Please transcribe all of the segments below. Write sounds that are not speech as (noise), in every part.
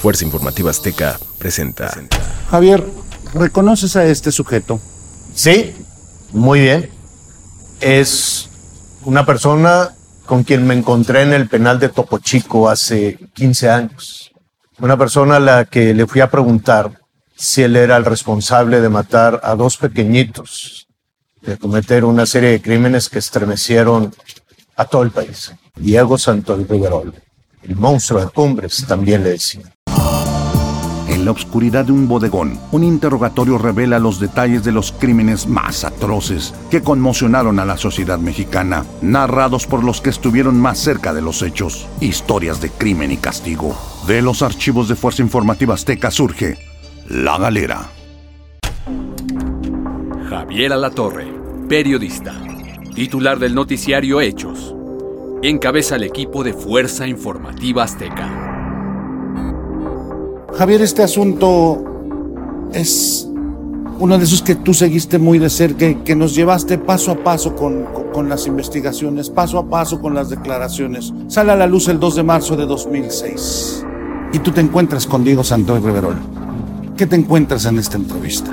Fuerza Informativa Azteca presenta. Javier, ¿reconoces a este sujeto? Sí, muy bien. Es una persona con quien me encontré en el penal de Topo Chico hace 15 años. Una persona a la que le fui a preguntar si él era el responsable de matar a dos pequeñitos, de cometer una serie de crímenes que estremecieron a todo el país. Diego Santos Riverol, el monstruo de cumbres, también le decía. En la oscuridad de un bodegón, un interrogatorio revela los detalles de los crímenes más atroces que conmocionaron a la sociedad mexicana, narrados por los que estuvieron más cerca de los hechos. Historias de crimen y castigo. De los archivos de Fuerza Informativa Azteca surge La Galera. Javier Alatorre, periodista, titular del noticiario Hechos. Encabeza el equipo de Fuerza Informativa Azteca. Javier, este asunto es uno de esos que tú seguiste muy de cerca, que, nos llevaste paso a paso con, las investigaciones, paso a paso con las declaraciones. Sale a la luz el 2 de marzo de 2006 y tú te encuentras con Diego Santoy Riverol. ¿Qué te encuentras en esta entrevista?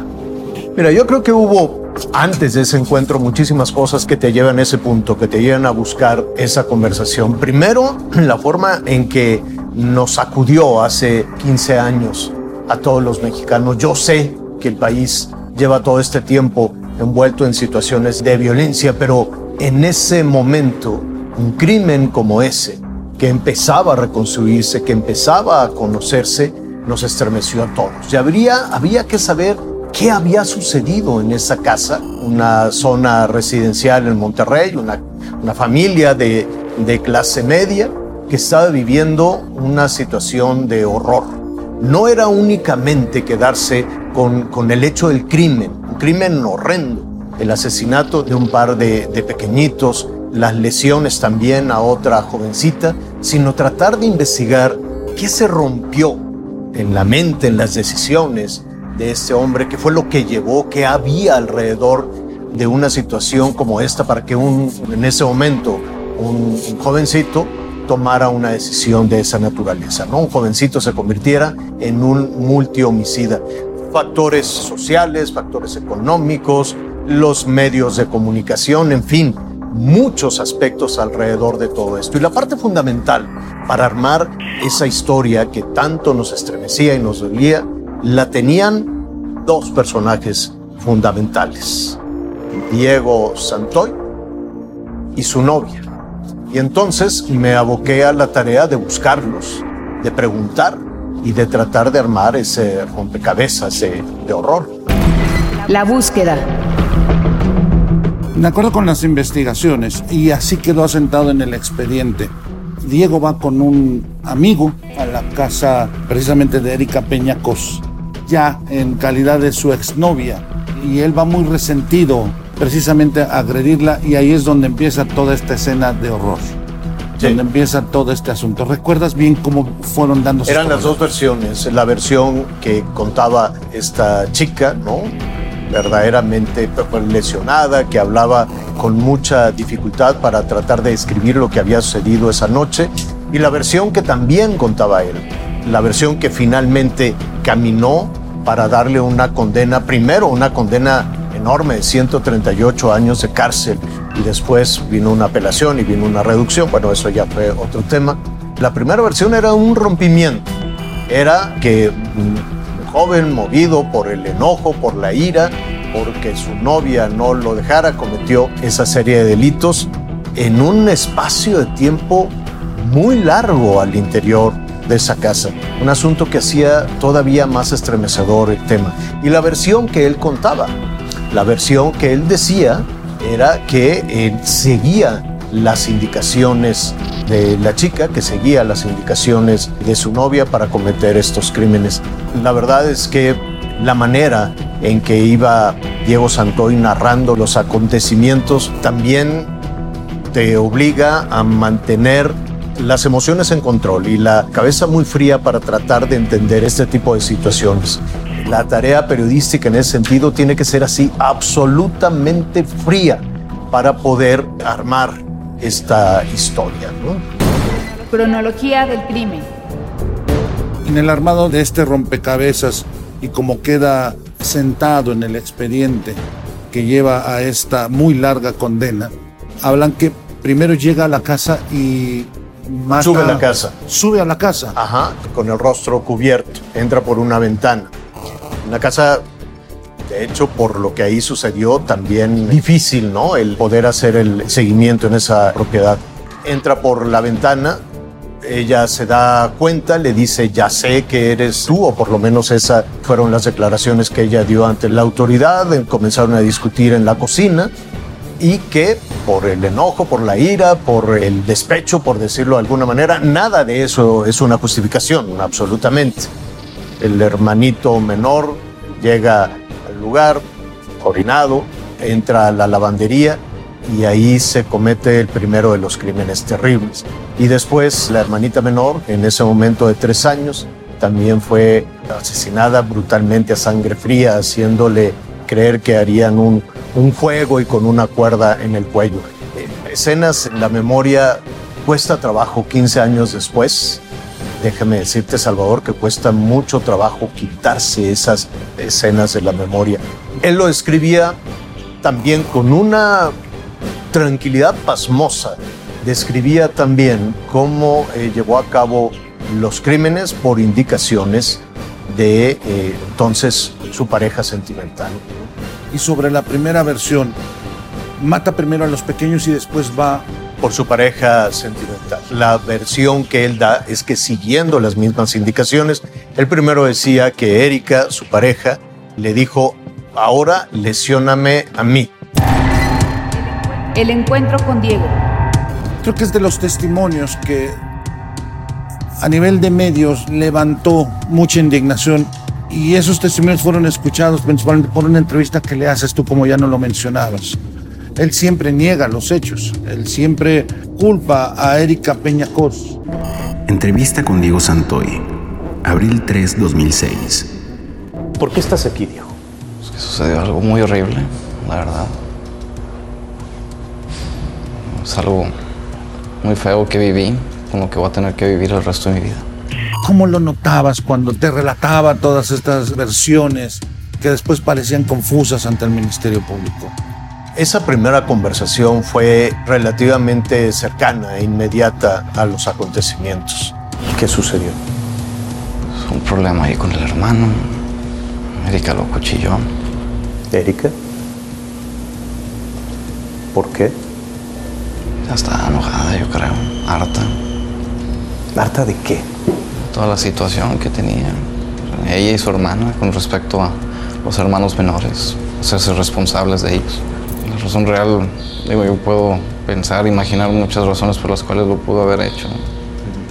Mira, yo creo que hubo antes de ese encuentro muchísimas cosas que te llevan a ese punto, que te llevan a buscar esa conversación. Primero, (clears throat) la forma en que nos sacudió hace 15 años a todos los mexicanos. Yo sé que el país lleva todo este tiempo envuelto en situaciones de violencia, pero en ese momento, un crimen como ese, que empezaba a reconstruirse, que empezaba a conocerse, nos estremeció a todos. Y habría, había que saber qué había sucedido en esa casa, una zona residencial en Monterrey, una, una familia de, de clase media, que estaba viviendo una situación de horror. No era únicamente quedarse con, con el hecho del crimen, un crimen horrendo, el asesinato de un par de, de pequeñitos, las lesiones también a otra jovencita, sino tratar de investigar qué se rompió en la mente, en las decisiones de este hombre, qué fue lo que llevó, qué había alrededor de una situación como esta para que un, en ese momento un, un jovencito tomara una decisión de esa naturaleza, ¿no? Un jovencito se convirtiera en un multihomicida. Factores sociales, factores económicos, los medios de comunicación, en fin, muchos aspectos alrededor de todo esto. Y la parte fundamental para armar esa historia que tanto nos estremecía y nos dolía, la tenían dos personajes fundamentales, Diego Santoy y su novia. Y entonces me aboqué a la tarea de buscarlos, de preguntar y de tratar de armar ese rompecabezas de, de horror. La búsqueda. De acuerdo con las investigaciones, y así quedó asentado en el expediente, Diego va con un amigo a la casa precisamente de Erika Peñacos, ya en calidad de su exnovia, y él va muy resentido precisamente a agredirla y ahí es donde empieza toda esta escena de horror. Sí. Donde empieza todo este asunto. ¿Recuerdas bien cómo fueron dándose? Eran las dos versiones. La versión que contaba esta chica, ¿no? verdaderamente lesionada, que hablaba con mucha dificultad para tratar de describir lo que había sucedido esa noche, y la versión que también contaba él, la versión que finalmente caminó para darle una condena, primero una condena enorme de 138 años de cárcel y después vino una apelación y vino una reducción, bueno, eso ya fue otro tema. La primera versión era un rompimiento, era que joven movido por el enojo, por la ira, porque su novia no lo dejara, cometió esa serie de delitos en un espacio de tiempo muy largo al interior de esa casa. Un asunto que hacía todavía más estremecedor el tema. Y la versión que él contaba, la versión que él decía era que él seguía las indicaciones de la chica, que seguía las indicaciones de su novia para cometer estos crímenes. La verdad es que la manera en que iba Diego Santoy narrando los acontecimientos también te obliga a mantener las emociones en control y la cabeza muy fría para tratar de entender este tipo de situaciones. La tarea periodística en ese sentido tiene que ser así, absolutamente fría, para poder armar esta historia. ¿no? Cronología del crimen. En el armado de este rompecabezas y como queda sentado en el expediente que lleva a esta muy larga condena, hablan que primero llega a la casa y mata, Sube a la casa. Sube a la casa. Ajá, con el rostro cubierto. Entra por una ventana. Una casa, de hecho, por lo que ahí sucedió, también difícil, ¿no? El poder hacer el seguimiento en esa propiedad. Entra por la ventana, ella se da cuenta, le dice, ya sé que eres tú, o por lo menos esas fueron las declaraciones que ella dio ante la autoridad, comenzaron a discutir en la cocina y que por el enojo, por la ira, por el despecho, por decirlo de alguna manera, nada de eso es una justificación, absolutamente. El hermanito menor llega al lugar, orinado, entra a la lavandería y ahí se comete el primero de los crímenes terribles. Y después la hermanita menor, en ese momento de tres años, también fue asesinada brutalmente a sangre fría, haciéndole creer que harían un, un juego y con una cuerda en el cuello. Eh, Escenas en la memoria cuesta trabajo 15 años después. Déjame decirte, Salvador, que cuesta mucho trabajo quitarse esas escenas de la memoria. Él lo escribía también con una tranquilidad pasmosa. Describía también cómo eh, llevó a cabo los crímenes por indicaciones de eh, entonces su pareja sentimental. Y sobre la primera versión, mata primero a los pequeños y después va por su pareja sentimental. La versión que él da es que siguiendo las mismas indicaciones, el primero decía que Erika, su pareja, le dijo, ahora lesióname a mí. El encuentro con Diego. creo que es de los testimonios que a nivel de medios levantó mucha indignación y esos testimonios fueron escuchados principalmente por una entrevista que le haces tú como ya no lo mencionabas. Él siempre niega los hechos, él siempre culpa a Erika Peñacos. Entrevista con Diego Santoy. Abril 3, 2006. ¿Por qué estás aquí, Diego? Es que sucedió algo muy horrible, la verdad. Es algo muy feo que viví, con lo que voy a tener que vivir el resto de mi vida. ¿Cómo lo notabas cuando te relataba todas estas versiones que después parecían confusas ante el Ministerio Público? Esa primera conversación fue relativamente cercana e inmediata a los acontecimientos. ¿Qué sucedió? Un problema ahí con el hermano. Erika lo cuchilló. ¿Erika? ¿Por qué? Ya está enojada, yo creo. Harta. ¿Harta de qué? Toda la situación que tenía. Ella y su hermana con respecto a los hermanos menores. Hacerse responsables de ellos. Razón real, digo, yo puedo pensar, imaginar muchas razones por las cuales lo pudo haber hecho.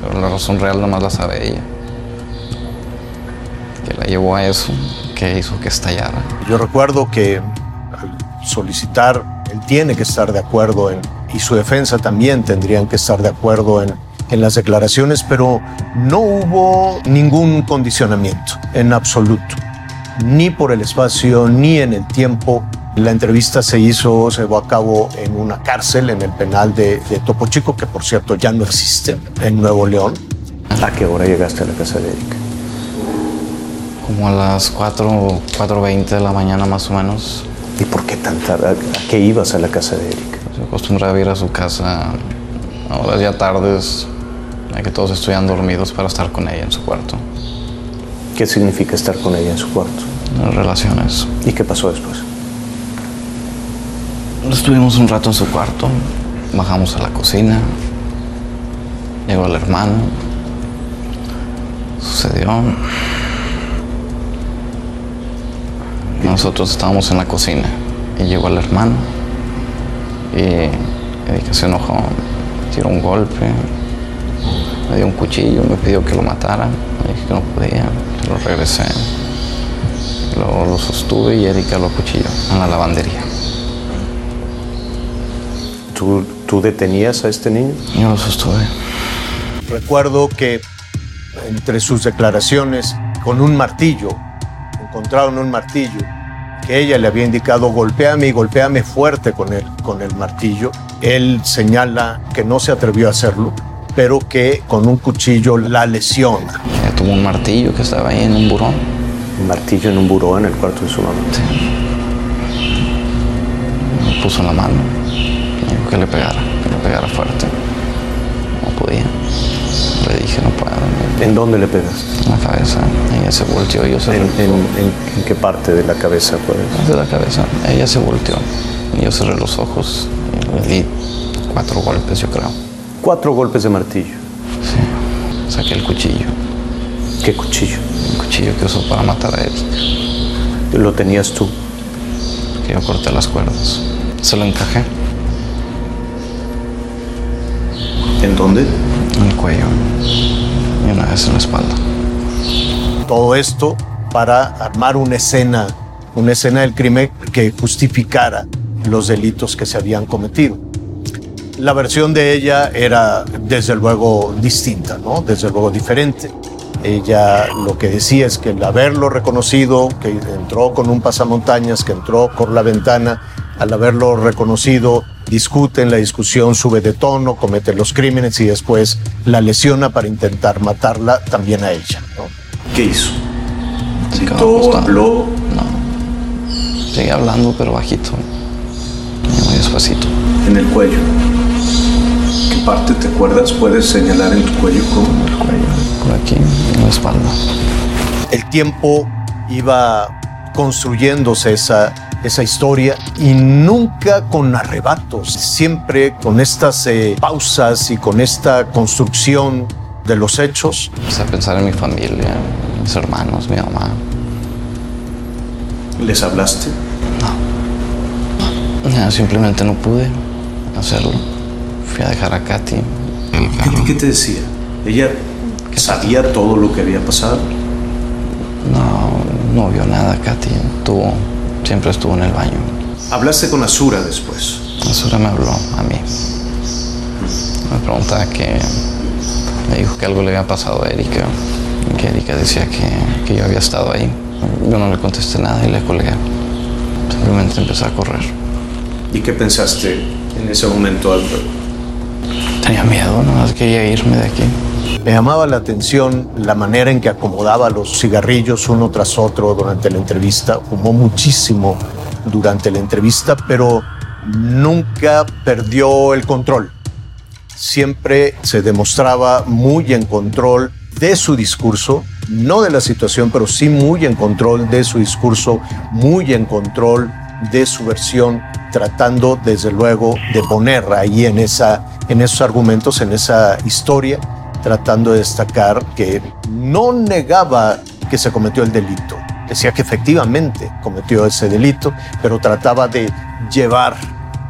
Pero la razón real nada más la sabe ella. Que la llevó a eso, que hizo que estallara. Yo recuerdo que al solicitar, él tiene que estar de acuerdo en, y su defensa también tendrían que estar de acuerdo en, en las declaraciones, pero no hubo ningún condicionamiento en absoluto, ni por el espacio, ni en el tiempo. La entrevista se hizo, se llevó a cabo en una cárcel, en el penal de, de Topo Chico, que por cierto ya no existe en Nuevo León. ¿A qué hora llegaste a la casa de Erika? Como a las 4, 4.20 de la mañana más o menos. ¿Y por qué tan tarde? ¿A qué ibas a la casa de Erika? Se acostumbraba a ir a su casa a horas ya tardes, a que todos estuvieran dormidos para estar con ella en su cuarto. ¿Qué significa estar con ella en su cuarto? Las relaciones. ¿Y qué pasó después? Estuvimos un rato en su cuarto, bajamos a la cocina, llegó el hermano, sucedió. Nosotros estábamos en la cocina y llegó el hermano y Erika se enojó, tiró un golpe, me dio un cuchillo, me pidió que lo matara, me dije que no podía, lo regresé, lo, lo sostuve y Erika lo acuchilló en la lavandería. ¿Tú, ¿Tú detenías a este niño? Yo lo sostuve. Recuerdo que entre sus declaraciones con un martillo, encontraron un martillo que ella le había indicado golpéame y golpéame fuerte con el, con el martillo. Él señala que no se atrevió a hacerlo, pero que con un cuchillo la lesiona. Ella tuvo un martillo que estaba ahí en un burón. Un martillo en un buró en el cuarto de su mamá. Me puso en la mano. Que le pegara, que le pegara fuerte. No podía. Le dije, no puedo. ¿En dónde le pegas? En la cabeza. Ella se volteó y yo cerré ¿En, los en- ojos. en- en qué parte de la cabeza? Pues? de la cabeza. Ella se volteó. Y yo cerré los ojos. Y le di cuatro golpes, yo creo. Cuatro golpes de martillo. Sí. Saqué el cuchillo. ¿Qué cuchillo? El cuchillo que usó para matar a Eric. ¿Lo tenías tú? Que yo corté las cuerdas. Se lo encajé ¿En dónde? en el cuello. Y una vez en la espalda. Todo esto para armar una escena, una escena del crimen que justificara los delitos que se habían cometido. La versión de ella era desde luego distinta, ¿no? Desde luego diferente. Ella lo que decía es que el haberlo reconocido, que entró con un pasamontañas, que entró por la ventana, al haberlo reconocido, discute en la discusión, sube de tono, comete los crímenes y después la lesiona para intentar matarla también a ella. ¿no? ¿Qué hizo? Se quedó acostado. No. Seguía hablando, pero bajito. Y Muy despacito. En el cuello. ¿Qué parte te acuerdas? ¿Puedes señalar en tu cuello cómo? El cuello. Por aquí, en la espalda. El tiempo iba construyéndose esa, esa historia y nunca con arrebatos, siempre con estas eh, pausas y con esta construcción de los hechos. Empecé a pensar en mi familia, mis hermanos, mi mamá. ¿Les hablaste? Ya, simplemente no pude hacerlo. Fui a dejar a Katy. ¿Qué, qué te decía? ¿Ella sabía todo lo que había pasado? No, no vio nada, Katy. Tuvo, siempre estuvo en el baño. Hablaste con Azura después. Azura me habló a mí. Me preguntaba que... Me dijo que algo le había pasado a Erika. Que Erika decía que, que yo había estado ahí. Yo no le contesté nada y le colgué. Simplemente empecé a correr. ¿Y qué pensaste en ese momento, Álvaro? Tenía miedo, nomás quería irme de aquí. Me llamaba la atención la manera en que acomodaba los cigarrillos uno tras otro durante la entrevista. Fumó muchísimo durante la entrevista, pero nunca perdió el control. Siempre se demostraba muy en control de su discurso, no de la situación, pero sí muy en control de su discurso, muy en control de su versión, tratando desde luego de poner ahí en, esa, en esos argumentos, en esa historia, tratando de destacar que no negaba que se cometió el delito. Decía que efectivamente cometió ese delito, pero trataba de llevar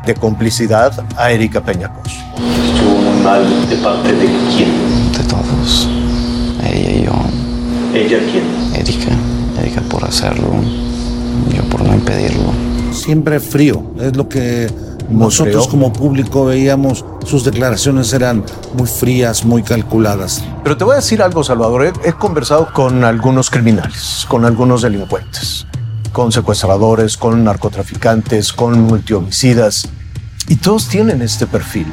de complicidad a Erika Peñacos. Estuvo muy mal de parte de quién. De todos. Ella y yo. ¿Ella quién? Erika. Erika por hacerlo. Yo por no impedirlo. Siempre frío, es lo que nosotros como público veíamos, sus declaraciones eran muy frías, muy calculadas. Pero te voy a decir algo, Salvador. He, he conversado con algunos criminales, con algunos delincuentes, con secuestradores, con narcotraficantes, con multihomicidas, y todos tienen este perfil.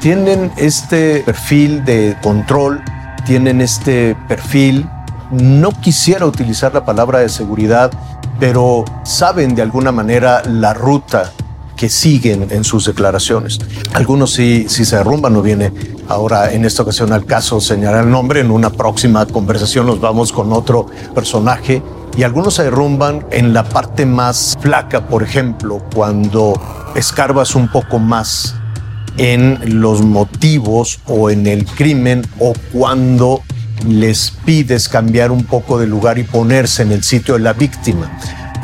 Tienen este perfil de control, tienen este perfil, no quisiera utilizar la palabra de seguridad, pero saben de alguna manera la ruta que siguen en sus declaraciones. Algunos sí, sí se derrumban, no viene ahora en esta ocasión al caso señalar el nombre, en una próxima conversación nos vamos con otro personaje y algunos se derrumban en la parte más flaca, por ejemplo, cuando escarbas un poco más en los motivos o en el crimen o cuando les pides cambiar un poco de lugar y ponerse en el sitio de la víctima.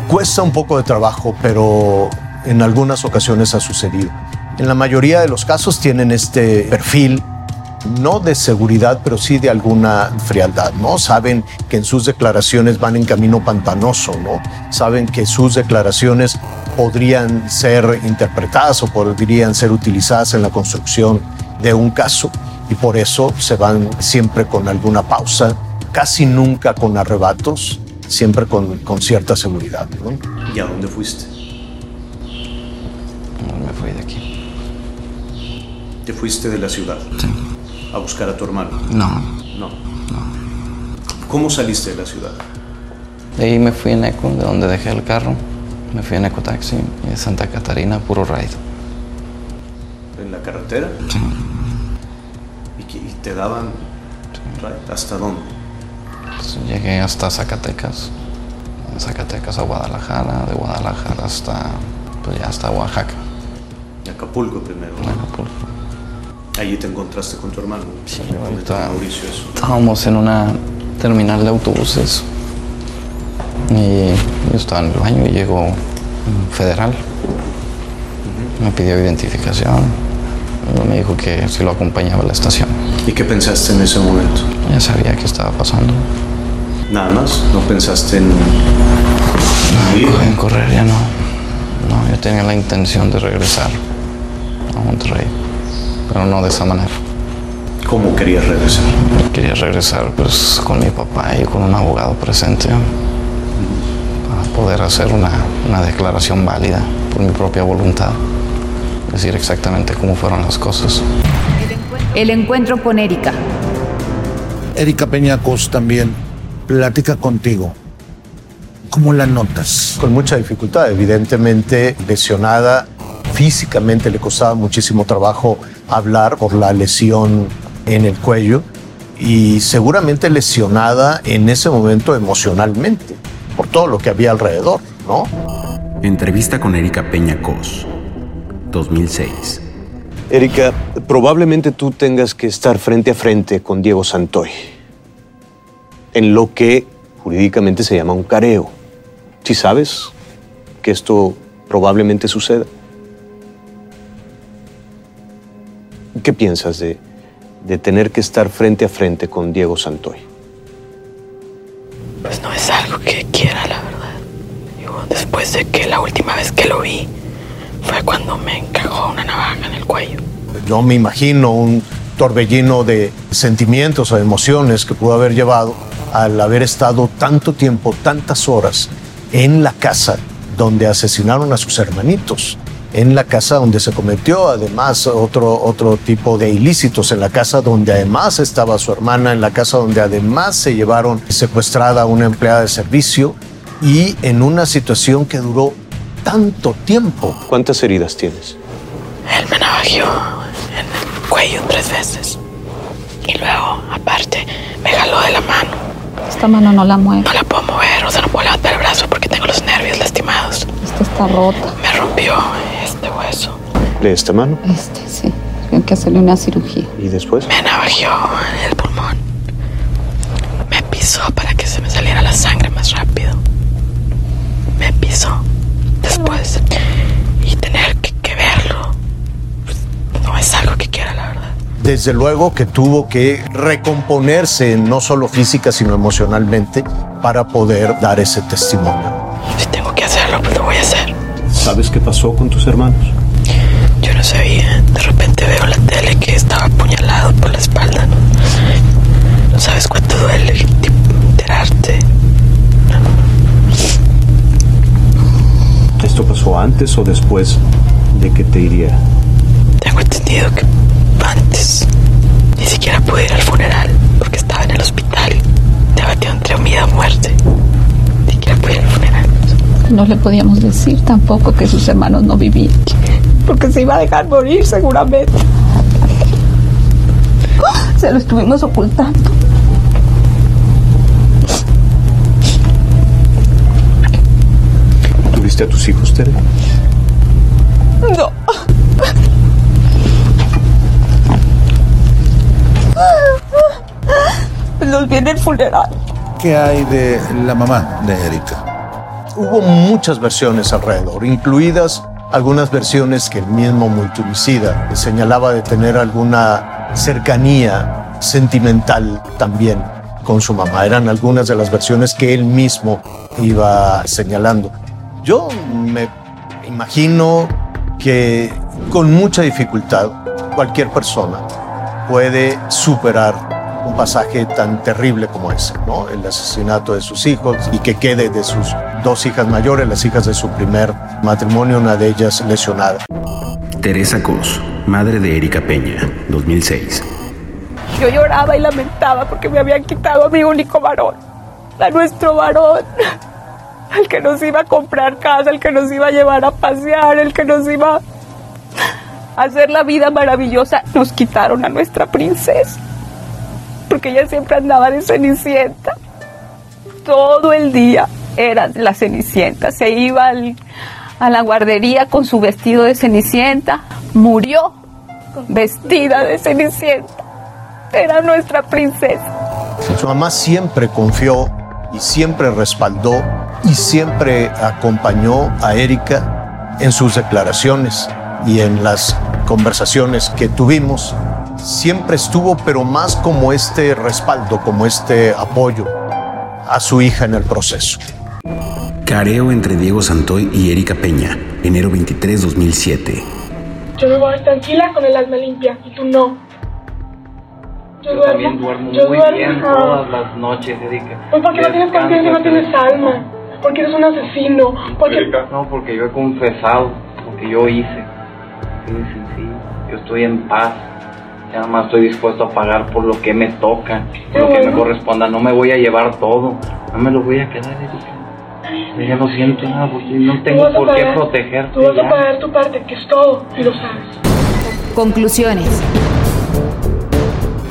Cuesta un poco de trabajo, pero en algunas ocasiones ha sucedido. En la mayoría de los casos tienen este perfil no de seguridad, pero sí de alguna frialdad, ¿no? Saben que en sus declaraciones van en camino pantanoso, ¿no? Saben que sus declaraciones podrían ser interpretadas o podrían ser utilizadas en la construcción de un caso y por eso se van siempre con alguna pausa, casi nunca con arrebatos, siempre con, con cierta seguridad, ¿no? ¿Y a dónde fuiste? De aquí. Te fuiste de la ciudad Sí. a buscar a tu hermano. No. No. ¿Cómo saliste de la ciudad? De ahí me fui en Eco, de donde dejé el carro. Me fui en Eco Taxi y de Santa Catarina, puro ride. ¿En la carretera? Sí. ¿Y, te daban ride? ¿Hasta dónde? Pues llegué hasta Zacatecas. Zacatecas a Guadalajara, de Guadalajara hasta, pues ya hasta Oaxaca. Acapulco primero. en Acapulco. Allí te encontraste con tu hermano. Sí, ¿Dónde ahorita- está Mauricio eso? Estábamos en una terminal de autobuses y yo estaba en el baño y llegó un federal. Me pidió identificación. Me dijo que si lo acompañaba a la estación. ¿Y qué pensaste en ese momento? Ya sabía qué estaba pasando. Nada más, no pensaste en... En correr ya no. No, yo tenía la intención de regresar a Monterrey, pero no de esa manera. ¿Cómo querías regresar? Quería regresar pues con mi papá y con un abogado presente para poder hacer una, una declaración válida por mi propia voluntad. Decir exactamente cómo fueron las cosas. El encuentro con Erika. Erika Peñacos también platica contigo. ¿Cómo la notas? Con mucha dificultad, evidentemente lesionada. Físicamente le costaba muchísimo trabajo hablar por la lesión en el cuello y seguramente lesionada en ese momento emocionalmente por todo lo que había alrededor, ¿no? Entrevista con Erika Peña Cos, 2006. Erika, probablemente tú tengas que estar frente a frente con Diego Santoy en lo que jurídicamente se llama un careo. Si sabes que esto probablemente suceda. ¿Qué piensas de, de tener que estar frente a frente con Diego Santoy? Pues no es algo que quiera, la verdad. Digo, después de que la última vez que lo vi fue cuando me encajó una navaja en el cuello. Yo me imagino un torbellino de sentimientos o emociones que pudo haber llevado al haber estado tanto tiempo, tantas horas en la casa donde asesinaron a sus hermanitos, en la casa donde se cometió además otro, otro tipo de ilícitos, en la casa donde además estaba su hermana, en la casa donde además se llevaron secuestrada a una empleada de servicio y en una situación que duró tanto tiempo. ¿Cuántas heridas tienes? Él me navajeó en el cuello tres veces. Y luego, aparte, me jaló de la mano. Esta mano no la mueve. No la puedo mover, o sea, no puedo levantar el brazo porque tengo los nervios lastimados. Esta está rota. Me rompió este hueso. ¿De esta mano? Este, sí. Tienen que hacerle una cirugía. ¿Y después? Me navajeó el pulmón. Me pisó para que se me saliera la sangre más rápido. Me pisó. Después. Y tener que, que verlo. pues, no es algo que quiera, la verdad. Desde luego que tuvo que recomponerse no solo física sino emocionalmente para poder dar ese testimonio. Si tengo que hacerlo, pues lo voy a hacer. ¿Sabes qué pasó con tus hermanos? Yo no sabía. De repente veo la tele que estaba apuñalado por la espalda. No, no sabes cuánto duele tipo, enterarte. ¿Esto pasó antes o después de que te hiriera? Tengo entendido que antes ni siquiera pude ir al funeral porque estaba en el hospital. Debatió entre vida o muerte. Ni siquiera pude ir al funeral. No le podíamos decir tampoco que sus hermanos no vivían. Porque se iba a dejar morir seguramente. Se lo estuvimos ocultando. ¿Tuviste a tus hijos, Tere? No. Los vi en el funeral. ¿Qué hay de la mamá de Erika? Hubo muchas versiones alrededor, incluidas algunas versiones que el mismo multimicida señalaba de tener alguna cercanía sentimental también con su mamá. Eran algunas de las versiones que él mismo iba señalando. Yo me imagino que con mucha dificultad cualquier persona puede superar un pasaje tan terrible como ese, ¿no? El asesinato de sus hijos y que quede de sus dos hijas mayores, las hijas de su primer matrimonio, una de ellas lesionada. Teresa Cos, madre de Erika Peña, 2006. Yo lloraba y lamentaba porque me habían quitado a mi único varón, a nuestro varón, el que nos iba a comprar casa, el que nos iba a llevar a pasear, el que nos iba a hacer la vida maravillosa. Nos quitaron a nuestra princesa, porque ella siempre andaba de cenicienta. Todo el día era la cenicienta, se iba a la guardería con su vestido de cenicienta, murió vestida de cenicienta era nuestra princesa. Su mamá siempre confió y siempre respaldó y siempre acompañó a Erika en sus declaraciones y en las conversaciones que tuvimos. Siempre estuvo, pero más como este respaldo, como este apoyo a su hija en el proceso. Careo entre Diego Santoy y Erika Peña, enero 23, 2007. Yo me voy tranquila con el alma limpia y tú no. Yo, también duermo muy bien todas las noches, Erika. Pues porque no tienes conciencia, no tienes alma. Porque eres un asesino. Porque... No, porque yo he confesado lo que yo hice. Sí, sencillo. Yo estoy en paz. Ya nada más estoy dispuesto a pagar por lo que me toca, por lo que me corresponda. No me voy a llevar todo. No me lo voy a quedar, Erika. Ya no siento nada no tengo por qué protegerte. Tú vas a pagar tu parte, que es todo, y lo sabes. Conclusiones.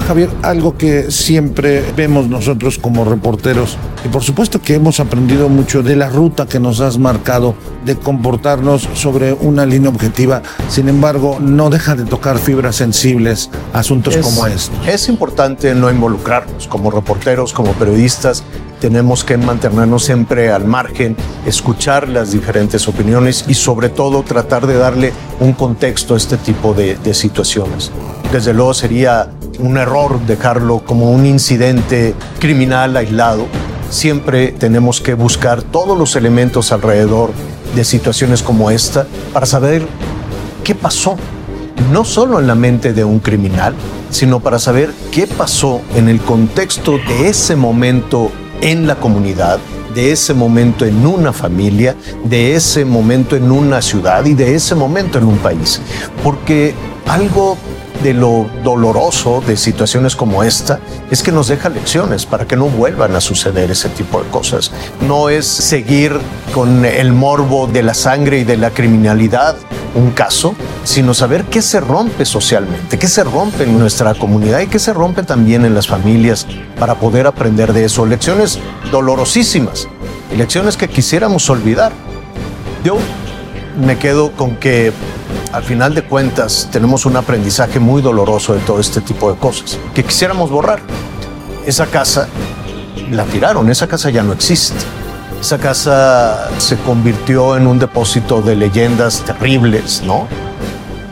Javier, algo que siempre vemos nosotros como reporteros, y por supuesto que hemos aprendido mucho de la ruta que nos has marcado de comportarnos sobre una línea objetiva, sin embargo, no deja de tocar fibras sensibles, asuntos como estos. Es importante no involucrarnos como reporteros, como periodistas, tenemos que mantenernos siempre al margen, escuchar las diferentes opiniones y sobre todo tratar de darle un contexto a este tipo de, de situaciones. Desde luego sería un error dejarlo como un incidente criminal aislado. Siempre tenemos que buscar todos los elementos alrededor de situaciones como esta para saber qué pasó, no solo en la mente de un criminal, sino para saber qué pasó en el contexto de ese momento en la comunidad, de ese momento en una familia, de ese momento en una ciudad y de ese momento en un país. Porque algo de lo doloroso de situaciones como esta es que nos deja lecciones para que no vuelvan a suceder ese tipo de cosas. No es seguir con el morbo de la sangre y de la criminalidad un caso, sino saber qué se rompe socialmente, qué se rompe en nuestra comunidad y qué se rompe también en las familias para poder aprender de eso. Lecciones dolorosísimas lecciones que quisiéramos olvidar. Yo me quedo con que al final de cuentas tenemos un aprendizaje muy doloroso de todo este tipo de cosas que quisiéramos borrar. Esa casa la tiraron, esa casa ya no existe. Esa casa se convirtió en un depósito de leyendas terribles, ¿no?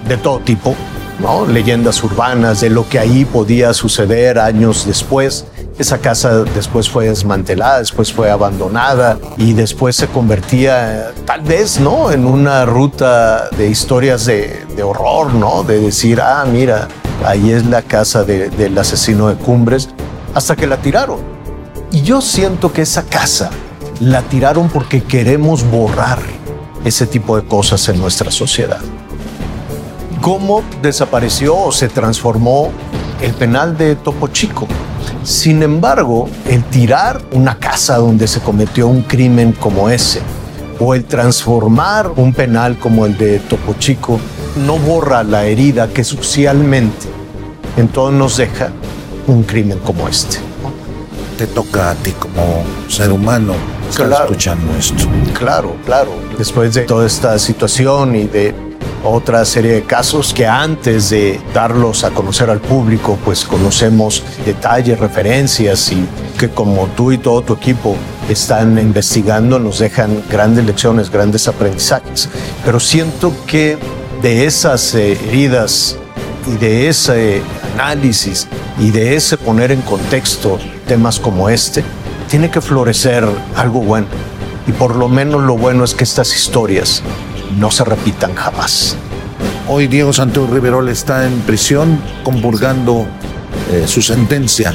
De todo tipo, ¿no? Leyendas urbanas de lo que ahí podía suceder años después. Esa casa después fue desmantelada, después fue abandonada y después se convertía tal vez, ¿no? En una ruta de historias de, horror, ¿no? De decir, ah, mira, ahí es la casa de, del asesino de Cumbres, hasta que la tiraron. Y yo siento que esa casa la tiraron porque queremos borrar ese tipo de cosas en nuestra sociedad. ¿Cómo desapareció o se transformó el penal de Topo Chico? Sin embargo, el tirar una casa donde se cometió un crimen como ese, o el transformar un penal como el de Topo Chico, no borra la herida que socialmente entonces nos deja un crimen como este. Te toca a ti como ser humano estar escuchando esto. Claro, claro. Después de toda esta situación y de otra serie de casos que antes de darlos a conocer al público, pues conocemos detalles, referencias y que como tú y todo tu equipo están investigando nos dejan grandes lecciones, grandes aprendizajes. Pero siento que de esas eh, heridas y de ese análisis y de ese poner en contexto temas como este, tiene que florecer algo bueno. Y por lo menos lo bueno es que estas historias no se repitan jamás. Hoy Diego Santos Riverol está en prisión compurgando eh, su sentencia.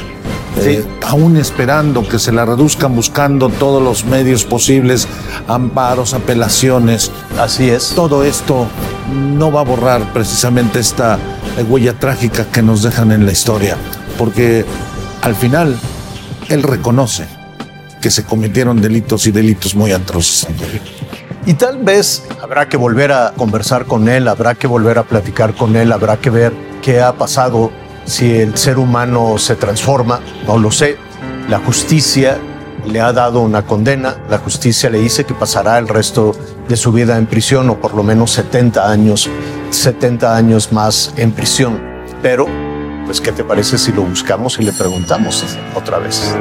Eh, aún esperando que se la reduzcan, buscando todos los medios posibles, amparos, apelaciones. Así es. Todo esto no va a borrar precisamente esta huella trágica que nos dejan en la historia. porque al final él reconoce que se cometieron delitos y delitos muy atroces. Y tal vez habrá que volver a conversar con él, habrá que volver a platicar con él, habrá que ver qué ha pasado, si el ser humano se transforma, no lo sé. La justicia le ha dado una condena, la justicia le dice que pasará el resto de su vida en prisión o por lo menos 70 años, 70 años más en prisión. Pero, pues, ¿qué te parece si lo buscamos y le preguntamos otra vez?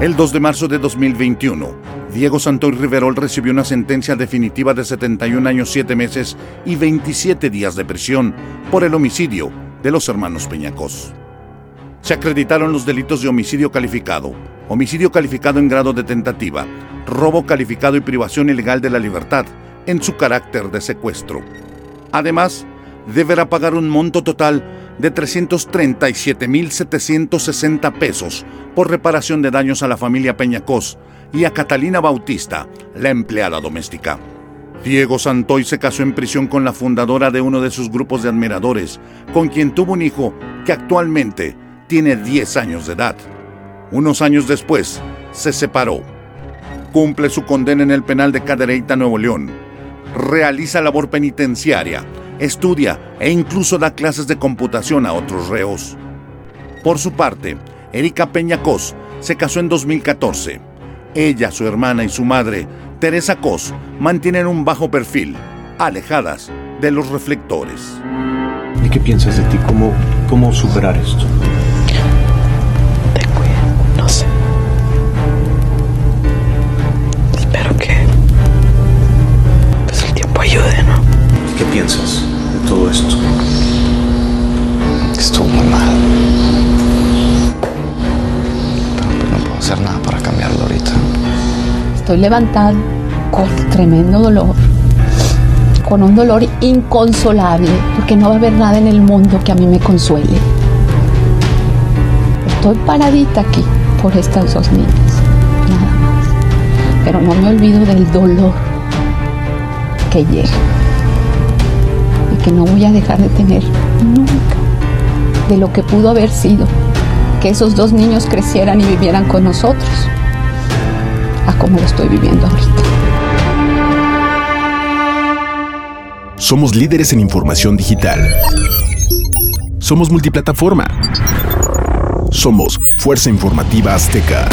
El 2 de marzo de 2021, Diego Santoy Riverol recibió una sentencia definitiva de 71 años 7 meses y 27 días de prisión por el homicidio de los hermanos Peñacos. Se acreditaron los delitos de homicidio calificado, homicidio calificado en grado de tentativa, robo calificado y privación ilegal de la libertad en su carácter de secuestro. Además, deberá pagar un monto total de 337.760 pesos por reparación de daños a la familia Peñacos y a Catalina Bautista, la empleada doméstica. Diego Santoy se casó en prisión con la fundadora de uno de sus grupos de admiradores, con quien tuvo un hijo que actualmente tiene 10 años de edad. Unos años después, se separó. Cumple su condena en el penal de Cadereyta, Nuevo León. Realiza labor penitenciaria, estudia e incluso da clases de computación a otros reos. Por su parte, Erika Peña Cos se casó en 2014. Ella, su hermana y su madre, Teresa Cos, mantienen un bajo perfil, alejadas de los reflectores. ¿Y qué piensas de ti? ¿Cómo, cómo superar esto? No sé. Espero que pues el tiempo ayude, ¿no? ¿Qué piensas de todo esto? Estoy levantado con tremendo dolor, con un dolor inconsolable, porque no va a haber nada en el mundo que a mí me consuele. Estoy paradita aquí por estas dos niñas, nada más. Pero no me olvido del dolor que llega y que no voy a dejar de tener nunca de lo que pudo haber sido que esos dos niños crecieran y vivieran con nosotros a como lo estoy viviendo ahorita. Somos líderes en información digital. Somos multiplataforma. Somos Fuerza Informativa Azteca.